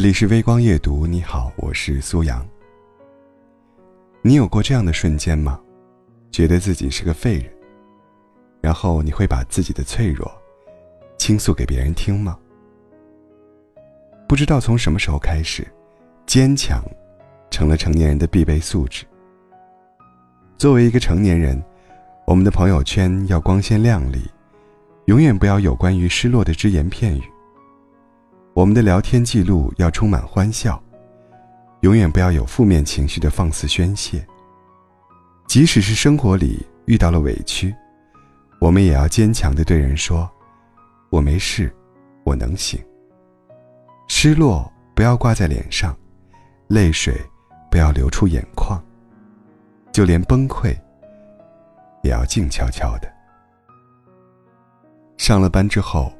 这里是微光夜读，你好，我是苏阳。你有过这样的瞬间吗？觉得自己是个废人，然后你会把自己的脆弱倾诉给别人听吗？不知道从什么时候开始，坚强成了成年人的必备素质。作为一个成年人，我们的朋友圈要光鲜亮丽，永远不要有关于失落的只言片语。我们的聊天记录要充满欢笑，永远不要有负面情绪的放肆宣泄。即使是生活里遇到了委屈，我们也要坚强的对人说：“我没事，我能行。”失落不要挂在脸上，泪水不要流出眼眶，就连崩溃也要静悄悄的。上了班之后，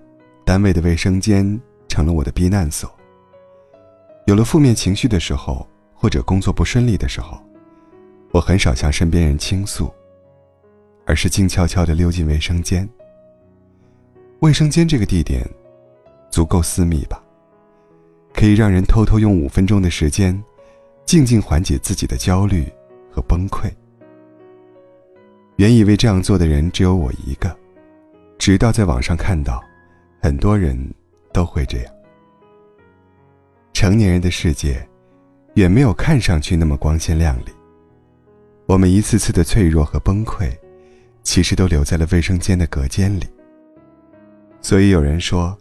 单位的卫生间。成了我的避难所。有了负面情绪的时候，或者工作不顺利的时候，我很少向身边人倾诉，而是静悄悄地溜进卫生间。卫生间这个地点，足够私密吧？可以让人偷偷用五分钟的时间，静静缓解自己的焦虑和崩溃。原以为这样做的人只有我一个，直到在网上看到，很多人。都会这样。成年人的世界，远没有看上去那么光鲜亮丽。我们一次次的脆弱和崩溃，其实都留在了卫生间的隔间里。所以有人说，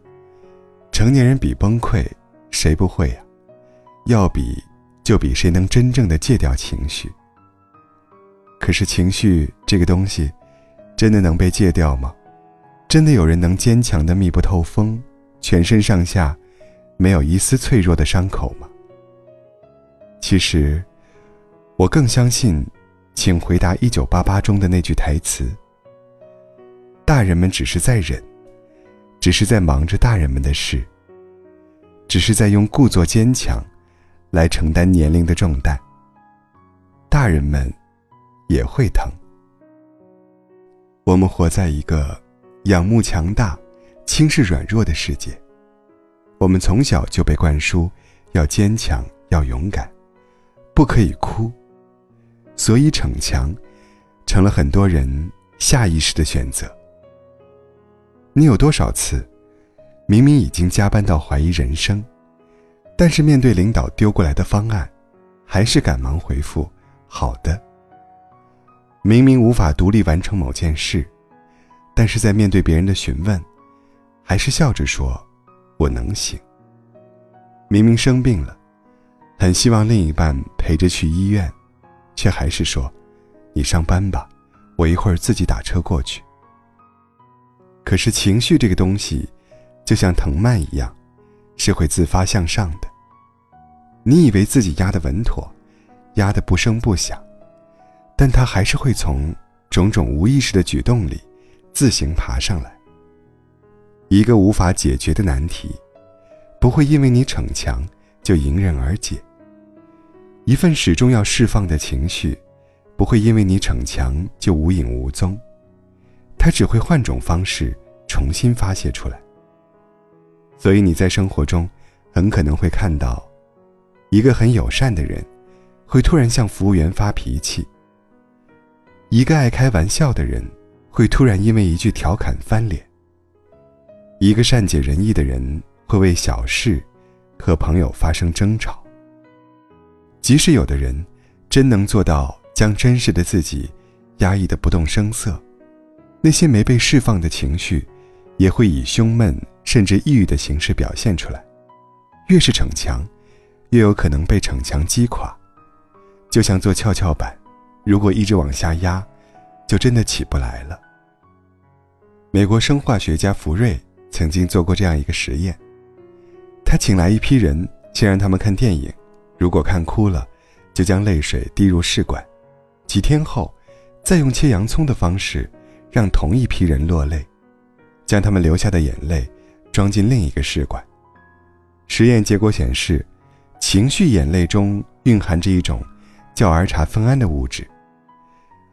成年人比崩溃，谁不会呀？要比，就比谁能真正的戒掉情绪。可是情绪这个东西，真的能被戒掉吗？真的有人能坚强的密不透风？全身上下，没有一丝脆弱的伤口吗？其实，我更相信，请回答一九八八中的那句台词：大人们只是在忍，只是在忙着大人们的事，只是在用故作坚强，来承担年龄的重担。大人们也会疼。我们活在一个仰慕强大。轻视软弱的世界，我们从小就被灌输要坚强、要勇敢，不可以哭，所以逞强成了很多人下意识的选择。你有多少次，明明已经加班到怀疑人生，但是面对领导丢过来的方案，还是赶忙回复“好的”。明明无法独立完成某件事，但是在面对别人的询问。还是笑着说：“我能行。”明明生病了，很希望另一半陪着去医院，却还是说：“你上班吧，我一会儿自己打车过去。”可是情绪这个东西，就像藤蔓一样，是会自发向上的。你以为自己压得稳妥，压得不声不响，但它还是会从种种无意识的举动里，自行爬上来。一个无法解决的难题，不会因为你逞强就迎刃而解；一份始终要释放的情绪，不会因为你逞强就无影无踪。它只会换种方式重新发泄出来。所以你在生活中，很可能会看到，一个很友善的人，会突然向服务员发脾气；一个爱开玩笑的人，会突然因为一句调侃翻脸。一个善解人意的人会为小事和朋友发生争吵。即使有的人真能做到将真实的自己压抑的不动声色，那些没被释放的情绪也会以胸闷甚至抑郁的形式表现出来。越是逞强，越有可能被逞强击垮。就像做跷跷板，如果一直往下压，就真的起不来了。美国生化学家福瑞。曾经做过这样一个实验，他请来一批人，先让他们看电影，如果看哭了，就将泪水滴入试管，几天后，再用切洋葱的方式，让同一批人落泪，将他们流下的眼泪装进另一个试管。实验结果显示，情绪眼泪中蕴含着一种叫儿茶酚胺的物质，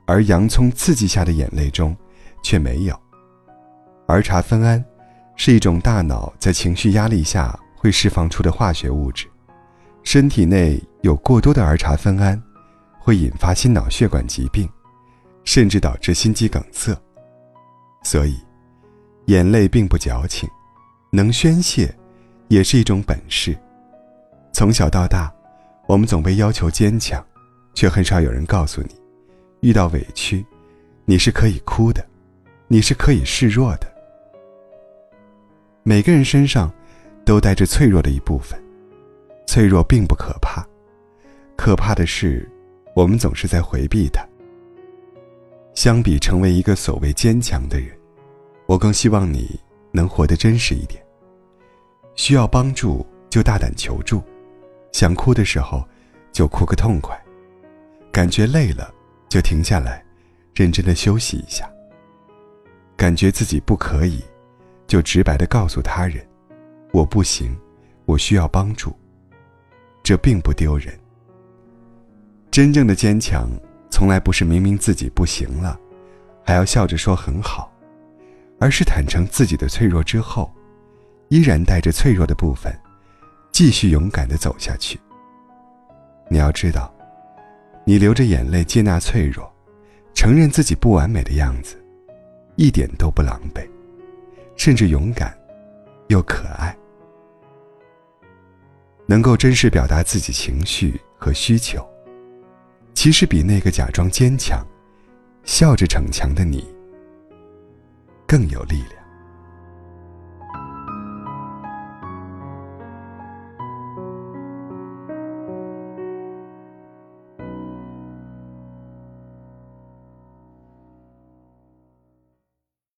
而洋葱刺激下的眼泪中却没有儿茶酚胺。是一种大脑在情绪压力下会释放出的化学物质，身体内有过多的儿茶酚胺，会引发心脑血管疾病，甚至导致心肌梗塞。所以，眼泪并不矫情，能宣泄，也是一种本事。从小到大，我们总被要求坚强，却很少有人告诉你，遇到委屈，你是可以哭的，你是可以示弱的。每个人身上，都带着脆弱的一部分。脆弱并不可怕，可怕的是，我们总是在回避它。相比成为一个所谓坚强的人，我更希望你能活得真实一点。需要帮助就大胆求助，想哭的时候就哭个痛快，感觉累了就停下来，认真的休息一下。感觉自己不可以，就直白的告诉他人：“我不行，我需要帮助。”这并不丢人。真正的坚强，从来不是明明自己不行了，还要笑着说很好，而是坦诚自己的脆弱之后，依然带着脆弱的部分，继续勇敢的走下去。你要知道，你流着眼泪接纳脆弱，承认自己不完美的样子，一点都不狼狈，甚至勇敢，又可爱。能够真实表达自己情绪和需求，其实比那个假装坚强、笑着逞强的你更有力量。